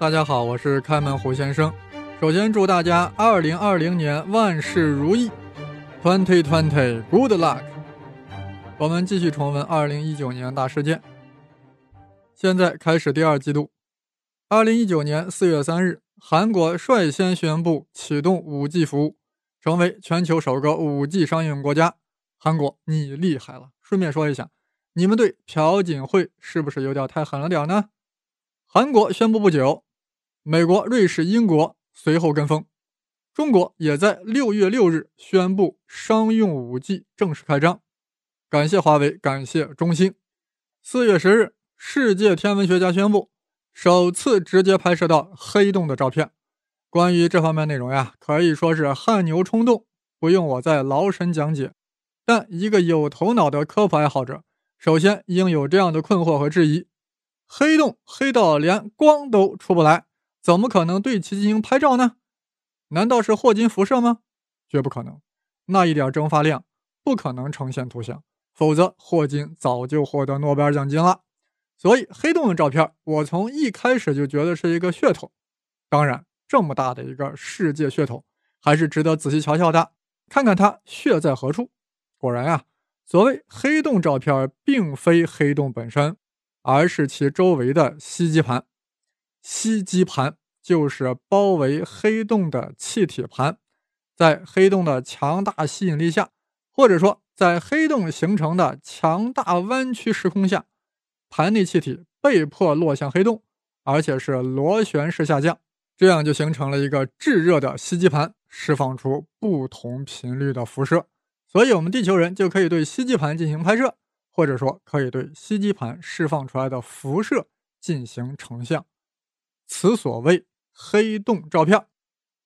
大家好，我是开门胡先生。首先祝大家二零二零年万事如意，Twenty Twenty Good Luck。我们继续重温二零一九年大事件。现在开始第二季度。二零一九年四月三日，韩国率先宣布启动五 G 服务，成为全球首个五 G 商用国家。韩国，你厉害了！顺便说一下，你们对朴槿惠是不是有点太狠了点呢？韩国宣布不久。美国、瑞士、英国随后跟风，中国也在六月六日宣布商用五 G 正式开张。感谢华为，感谢中兴。四月十日，世界天文学家宣布首次直接拍摄到黑洞的照片。关于这方面内容呀，可以说是汗牛充栋，不用我再劳神讲解。但一个有头脑的科普爱好者，首先应有这样的困惑和质疑：黑洞黑到连光都出不来。怎么可能对其进行拍照呢？难道是霍金辐射吗？绝不可能，那一点蒸发量不可能呈现图像，否则霍金早就获得诺贝尔奖金了。所以黑洞的照片，我从一开始就觉得是一个噱头。当然，这么大的一个世界噱头，还是值得仔细瞧瞧的，看看它血在何处。果然啊，所谓黑洞照片，并非黑洞本身，而是其周围的吸积盘。吸积盘就是包围黑洞的气体盘，在黑洞的强大吸引力下，或者说在黑洞形成的强大弯曲时空下，盘内气体被迫落向黑洞，而且是螺旋式下降，这样就形成了一个炙热的吸积盘，释放出不同频率的辐射。所以，我们地球人就可以对吸积盘进行拍摄，或者说可以对吸积盘释放出来的辐射进行成像。此所谓黑洞照片，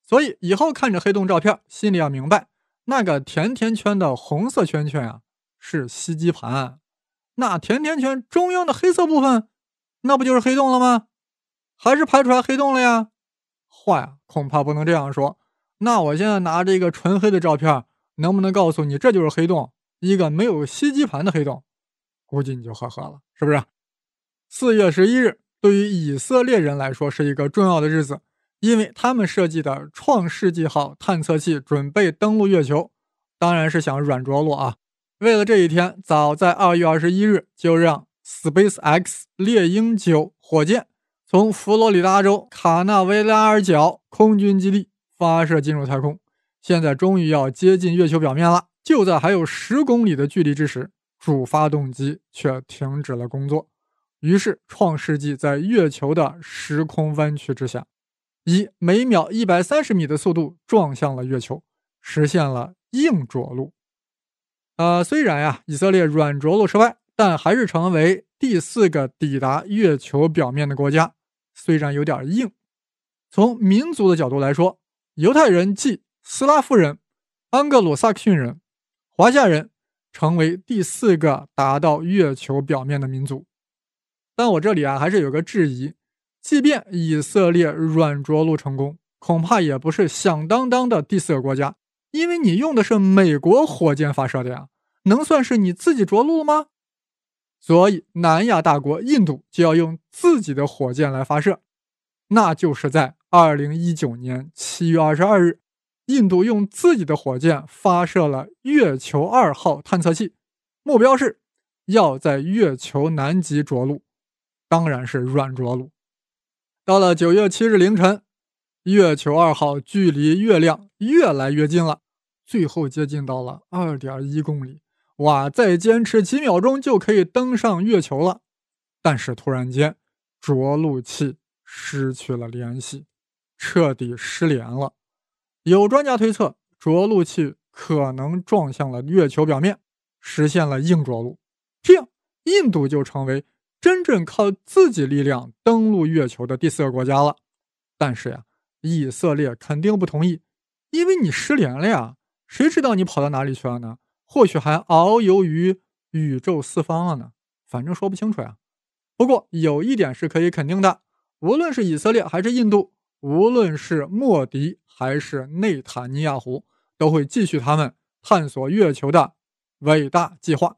所以以后看着黑洞照片，心里要明白，那个甜甜圈的红色圈圈啊是吸积盘，那甜甜圈中央的黑色部分，那不就是黑洞了吗？还是拍出来黑洞了呀？话呀，恐怕不能这样说。那我现在拿着一个纯黑的照片，能不能告诉你这就是黑洞，一个没有吸积盘的黑洞？估计你就呵呵了，是不是？四月十一日。对于以色列人来说是一个重要的日子，因为他们设计的创世纪号探测器准备登陆月球，当然是想软着陆啊。为了这一天，早在二月二十一日就让 SpaceX 猎鹰九火箭从佛罗里达州卡纳维拉尔角空军基地发射进入太空。现在终于要接近月球表面了，就在还有十公里的距离之时，主发动机却停止了工作。于是，创世纪在月球的时空弯曲之下，以每秒一百三十米的速度撞向了月球，实现了硬着陆。呃，虽然呀，以色列软着陆失败，但还是成为第四个抵达月球表面的国家。虽然有点硬，从民族的角度来说，犹太人即斯拉夫人、安格鲁萨克逊人、华夏人，成为第四个达到月球表面的民族。但我这里啊，还是有个质疑：即便以色列软着陆成功，恐怕也不是响当当的第四个国家，因为你用的是美国火箭发射的呀，能算是你自己着陆了吗？所以，南亚大国印度就要用自己的火箭来发射，那就是在二零一九年七月二十二日，印度用自己的火箭发射了月球二号探测器，目标是要在月球南极着陆。当然是软着陆。到了九月七日凌晨，月球二号距离月亮越来越近了，最后接近到了二点一公里。哇，再坚持几秒钟就可以登上月球了。但是突然间，着陆器失去了联系，彻底失联了。有专家推测，着陆器可能撞向了月球表面，实现了硬着陆。这样，印度就成为。真正靠自己力量登陆月球的第四个国家了，但是呀，以色列肯定不同意，因为你失联了呀，谁知道你跑到哪里去了呢？或许还遨游于宇宙四方了呢，反正说不清楚呀。不过有一点是可以肯定的，无论是以色列还是印度，无论是莫迪还是内塔尼亚胡，都会继续他们探索月球的伟大计划。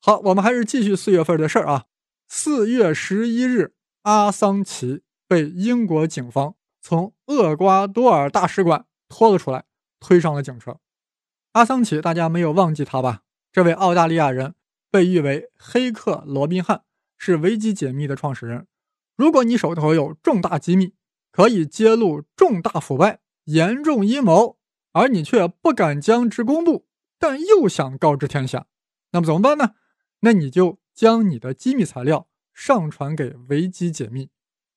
好，我们还是继续四月份的事儿啊。四月十一日，阿桑奇被英国警方从厄瓜多尔大使馆拖了出来，推上了警车。阿桑奇，大家没有忘记他吧？这位澳大利亚人被誉为“黑客罗宾汉”，是维基解密的创始人。如果你手头有重大机密，可以揭露重大腐败、严重阴谋，而你却不敢将之公布，但又想告知天下，那么怎么办呢？那你就将你的机密材料上传给维基解密，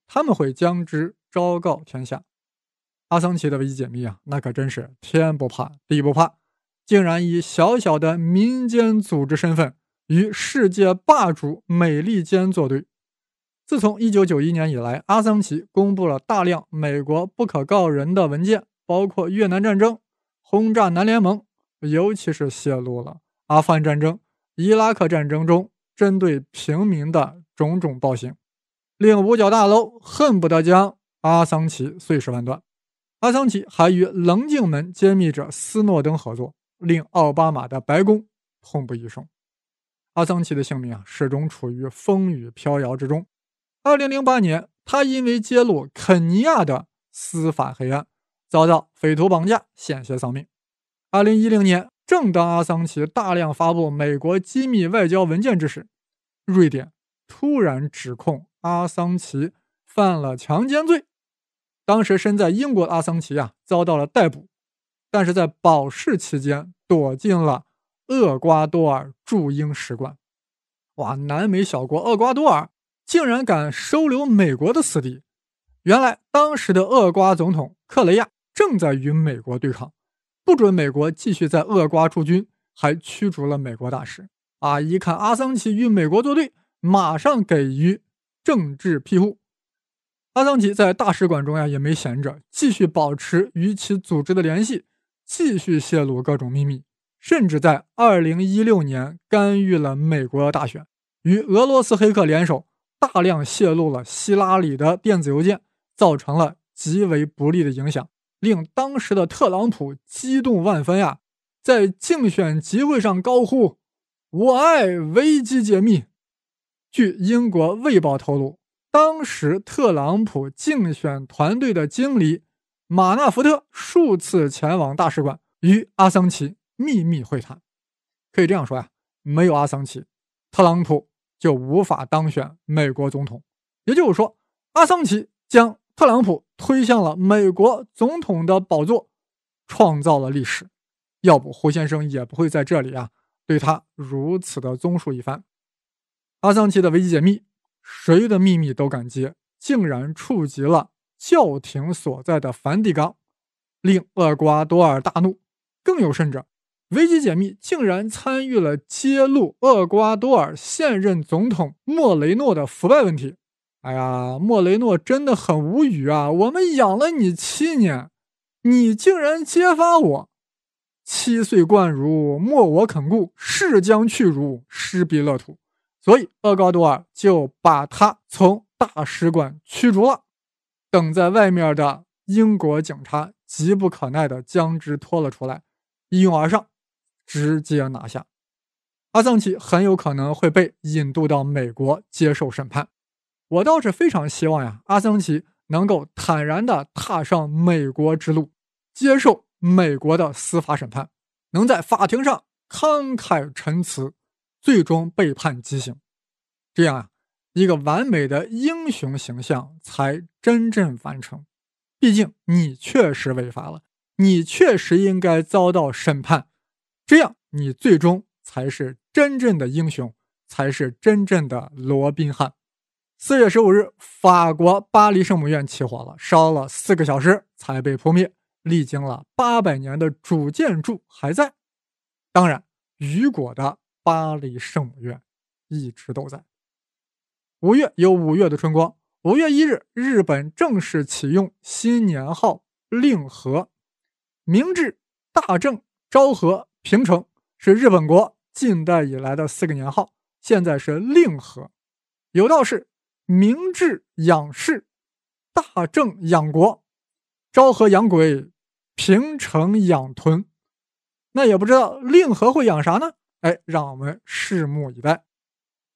他们会将之昭告天下。阿桑奇的维基解密啊，那可真是天不怕地不怕。竟然以小小的民间组织身份与世界霸主美利坚作对。自从1991年以来，阿桑奇公布了大量美国不可告人的文件，包括越南战争、轰炸南联盟，尤其是泄露了阿富汗战争、伊拉克战争中针对平民的种种暴行，令五角大楼恨不得将阿桑奇碎尸万段。阿桑奇还与棱镜门揭秘者斯诺登合作。令奥巴马的白宫痛不欲生，阿桑奇的性命啊，始终处于风雨飘摇之中。二零零八年，他因为揭露肯尼亚的司法黑暗，遭到匪徒绑架，险些丧命。二零一零年，正当阿桑奇大量发布美国机密外交文件之时，瑞典突然指控阿桑奇犯了强奸罪。当时身在英国的阿桑奇啊，遭到了逮捕。但是在保释期间，躲进了厄瓜多尔驻英使馆。哇，南美小国厄瓜多尔竟然敢收留美国的死敌！原来当时的厄瓜总统克雷亚正在与美国对抗，不准美国继续在厄瓜驻军，还驱逐了美国大使。啊，一看阿桑奇与美国作对，马上给予政治庇护。阿桑奇在大使馆中呀，也没闲着，继续保持与其组织的联系。继续泄露各种秘密，甚至在2016年干预了美国大选，与俄罗斯黑客联手，大量泄露了希拉里的电子邮件，造成了极为不利的影响，令当时的特朗普激动万分呀，在竞选集会上高呼：“我爱危机解密。”据英国《卫报》透露，当时特朗普竞选团队的经理。马纳福特数次前往大使馆与阿桑奇秘密会谈。可以这样说呀，没有阿桑奇，特朗普就无法当选美国总统。也就是说，阿桑奇将特朗普推向了美国总统的宝座，创造了历史。要不胡先生也不会在这里啊，对他如此的综述一番。阿桑奇的危机解密，谁的秘密都敢接，竟然触及了。教廷所在的梵蒂冈，令厄瓜多尔大怒。更有甚者，危机解密竟然参与了揭露厄瓜多尔现任总统莫雷诺的腐败问题。哎呀，莫雷诺真的很无语啊！我们养了你七年，你竟然揭发我！七岁贯儒，莫我肯顾；誓将去儒，失彼乐土。所以厄瓜多尔就把他从大使馆驱逐了。等在外面的英国警察急不可耐地将之拖了出来，一拥而上，直接拿下。阿桑奇很有可能会被引渡到美国接受审判。我倒是非常希望呀，阿桑奇能够坦然地踏上美国之路，接受美国的司法审判，能在法庭上慷慨陈词，最终被判极刑。这样啊。一个完美的英雄形象才真正完成。毕竟你确实违法了，你确实应该遭到审判，这样你最终才是真正的英雄，才是真正的罗宾汉。四月十五日，法国巴黎圣母院起火了，烧了四个小时才被扑灭。历经了八百年的主建筑还在，当然，雨果的巴黎圣母院一直都在。五月有五月的春光。五月一日，日本正式启用新年号“令和”。明治、大正、昭和、平成是日本国近代以来的四个年号，现在是“令和”。有道是：明治养士，大正养国，昭和养鬼，平成养豚。那也不知道令和会养啥呢？哎，让我们拭目以待。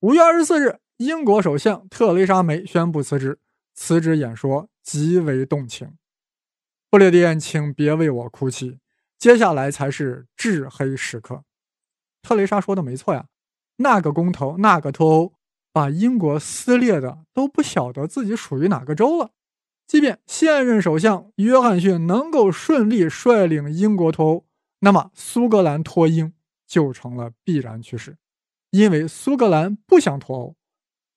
五月二十四日。英国首相特蕾莎梅宣布辞职，辞职演说极为动情。不列颠，请别为我哭泣，接下来才是至黑时刻。特蕾莎说的没错呀，那个公投，那个脱欧，把英国撕裂的都不晓得自己属于哪个州了。即便现任首相约翰逊能够顺利率领英国脱欧，那么苏格兰脱英就成了必然趋势，因为苏格兰不想脱欧。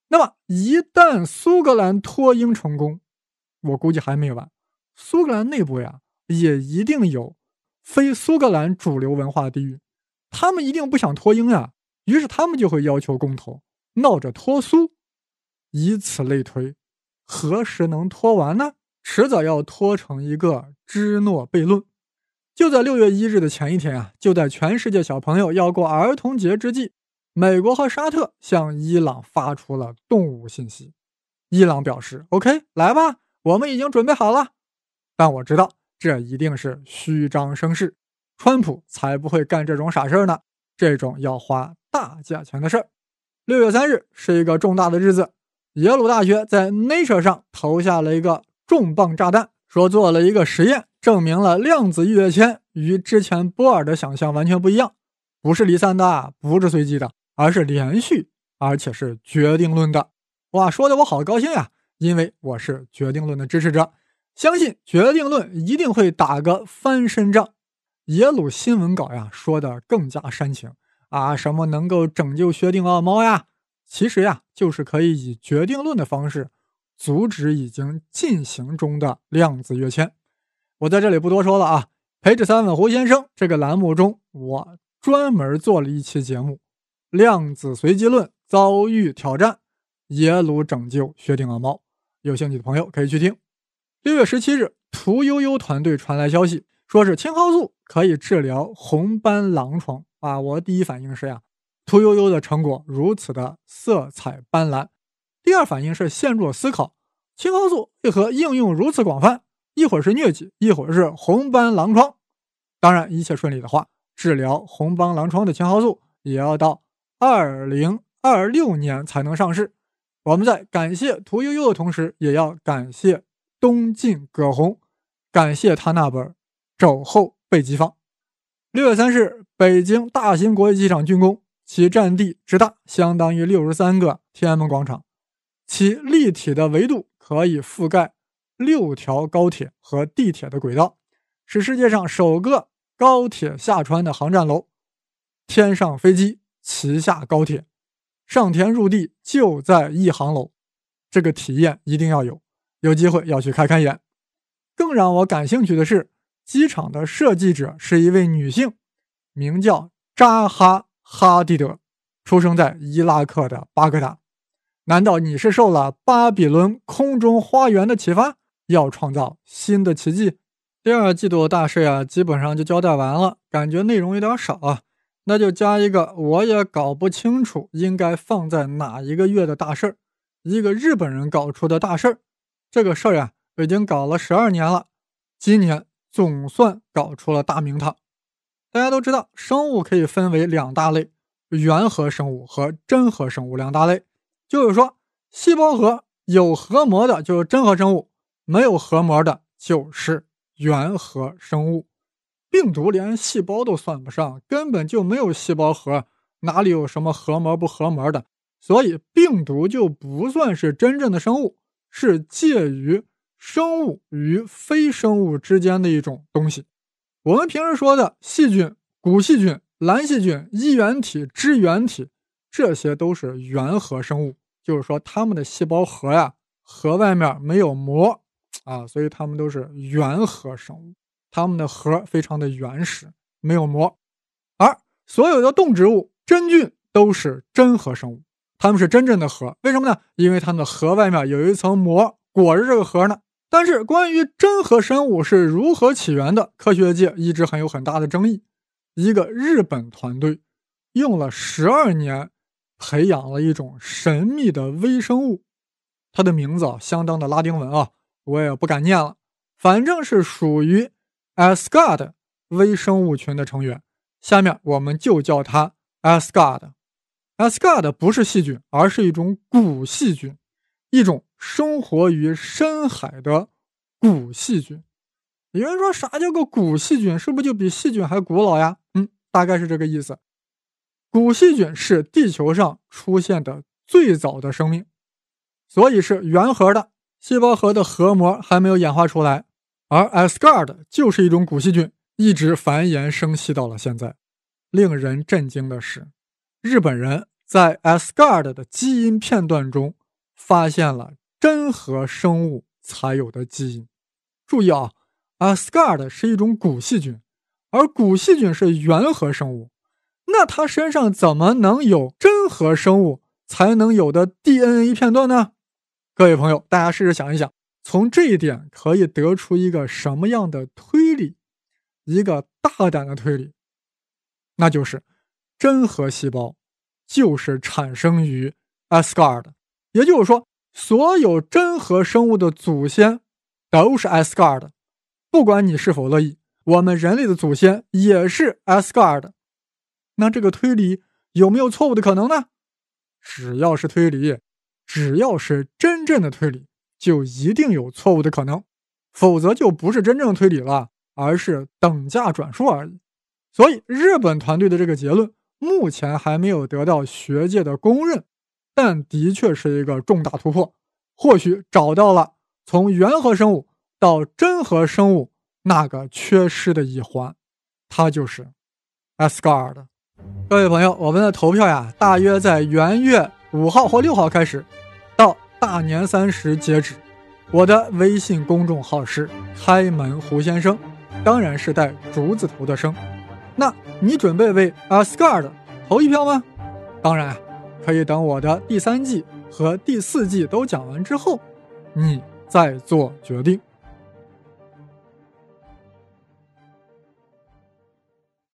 那么一旦苏格兰脱英成功，我估计还没完，苏格兰内部呀也一定有非苏格兰主流文化地域，他们一定不想脱英呀，于是他们就会要求公投，闹着脱苏，以此类推。何时能脱完呢？迟早要脱成一个芝诺悖论。就在六月一日的前一天啊，就在全世界小朋友要过儿童节之际，美国和沙特向伊朗发出了动物信息。伊朗表示：“OK，来吧，我们已经准备好了。”但我知道这一定是虚张声势，川普才不会干这种傻事儿呢，这种要花大价钱的事儿。六月三日是一个重大的日子。耶鲁大学在 Nature 上投下了一个重磅炸弹，说做了一个实验，证明了量子跃迁与之前波尔的想象完全不一样，不是离散的，不是随机的，而是连续，而且是决定论的。哇，说的我好高兴呀，因为我是决定论的支持者，相信决定论一定会打个翻身仗。耶鲁新闻稿呀说的更加煽情啊，什么能够拯救薛定谔猫呀？其实呀，就是可以以决定论的方式阻止已经进行中的量子跃迁。我在这里不多说了啊。陪着三问胡先生这个栏目中，我专门做了一期节目：量子随机论遭遇挑战，耶鲁拯救薛定谔猫。有兴趣的朋友可以去听。六月十七日，屠呦呦团队传来消息，说是青蒿素可以治疗红斑狼疮啊。我第一反应是呀。屠呦呦的成果如此的色彩斑斓，第二反应是陷入了思考：青蒿素为何应用如此广泛？一会儿是疟疾，一会儿是红斑狼疮。当然，一切顺利的话，治疗红斑狼疮的青蒿素也要到二零二六年才能上市。我们在感谢屠呦呦的同时，也要感谢东晋葛洪，感谢他那本《肘后备急方》。六月三日，北京大兴国际机场竣工。其占地之大，相当于六十三个天安门广场。其立体的维度可以覆盖六条高铁和地铁的轨道，是世界上首个高铁下穿的航站楼。天上飞机，旗下高铁，上天入地就在一航楼。这个体验一定要有，有机会要去开开眼。更让我感兴趣的是，机场的设计者是一位女性，名叫扎哈。哈蒂德出生在伊拉克的巴格达，难道你是受了巴比伦空中花园的启发，要创造新的奇迹？第二季度大事呀，基本上就交代完了，感觉内容有点少啊，那就加一个我也搞不清楚应该放在哪一个月的大事儿，一个日本人搞出的大事儿。这个事儿呀，已经搞了十二年了，今年总算搞出了大名堂。大家都知道，生物可以分为两大类：原核生物和真核生物两大类。就是说，细胞核有核膜的就是真核生物，没有核膜的就是原核生物。病毒连细胞都算不上，根本就没有细胞核，哪里有什么核膜不核膜的？所以，病毒就不算是真正的生物，是介于生物与非生物之间的一种东西。我们平时说的细菌、古细菌、蓝细菌、衣原体、支原体，这些都是原核生物，就是说它们的细胞核呀，核外面没有膜啊，所以它们都是原核生物，它们的核非常的原始，没有膜。而所有的动植物真菌都是真核生物，它们是真正的核，为什么呢？因为它们的核外面有一层膜裹着这个核呢。但是，关于真核生物是如何起源的，科学界一直很有很大的争议。一个日本团队用了十二年，培养了一种神秘的微生物，它的名字相当的拉丁文啊，我也不敢念了，反正是属于 Asgard 微生物群的成员。下面我们就叫它 Asgard。Asgard 不是细菌，而是一种古细菌，一种。生活于深海的古细菌。有人说，啥叫个古细菌？是不是就比细菌还古老呀？嗯，大概是这个意思。古细菌是地球上出现的最早的生命，所以是原核的，细胞核的核膜还没有演化出来。而 Asgard 就是一种古细菌，一直繁衍生息到了现在。令人震惊的是，日本人在 Asgard 的基因片段中发现了真核生物才有的基因。注意啊，Asgard 是一种古细菌，而古细菌是原核生物，那它身上怎么能有真核生物才能有的 DNA 片段呢？各位朋友，大家试着想一想。从这一点可以得出一个什么样的推理？一个大胆的推理，那就是真核细胞就是产生于 Asgard，也就是说，所有真核生物的祖先都是 Asgard。不管你是否乐意，我们人类的祖先也是 Asgard。那这个推理有没有错误的可能呢？只要是推理，只要是真正的推理。就一定有错误的可能，否则就不是真正推理了，而是等价转述而已。所以，日本团队的这个结论目前还没有得到学界的公认，但的确是一个重大突破。或许找到了从原核生物到真核生物那个缺失的一环，它就是 Asgard。各位朋友，我们的投票呀，大约在元月五号或六号开始，到。大年三十截止，我的微信公众号是开门胡先生，当然是带竹字头的生。那你准备为 Asgard 投一票吗？当然，可以等我的第三季和第四季都讲完之后，你再做决定。